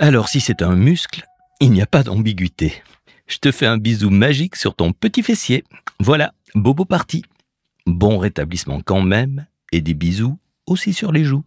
Alors si c'est un muscle, il n'y a pas d'ambiguïté. Je te fais un bisou magique sur ton petit fessier. Voilà, bobo parti. Bon rétablissement quand même, et des bisous aussi sur les joues.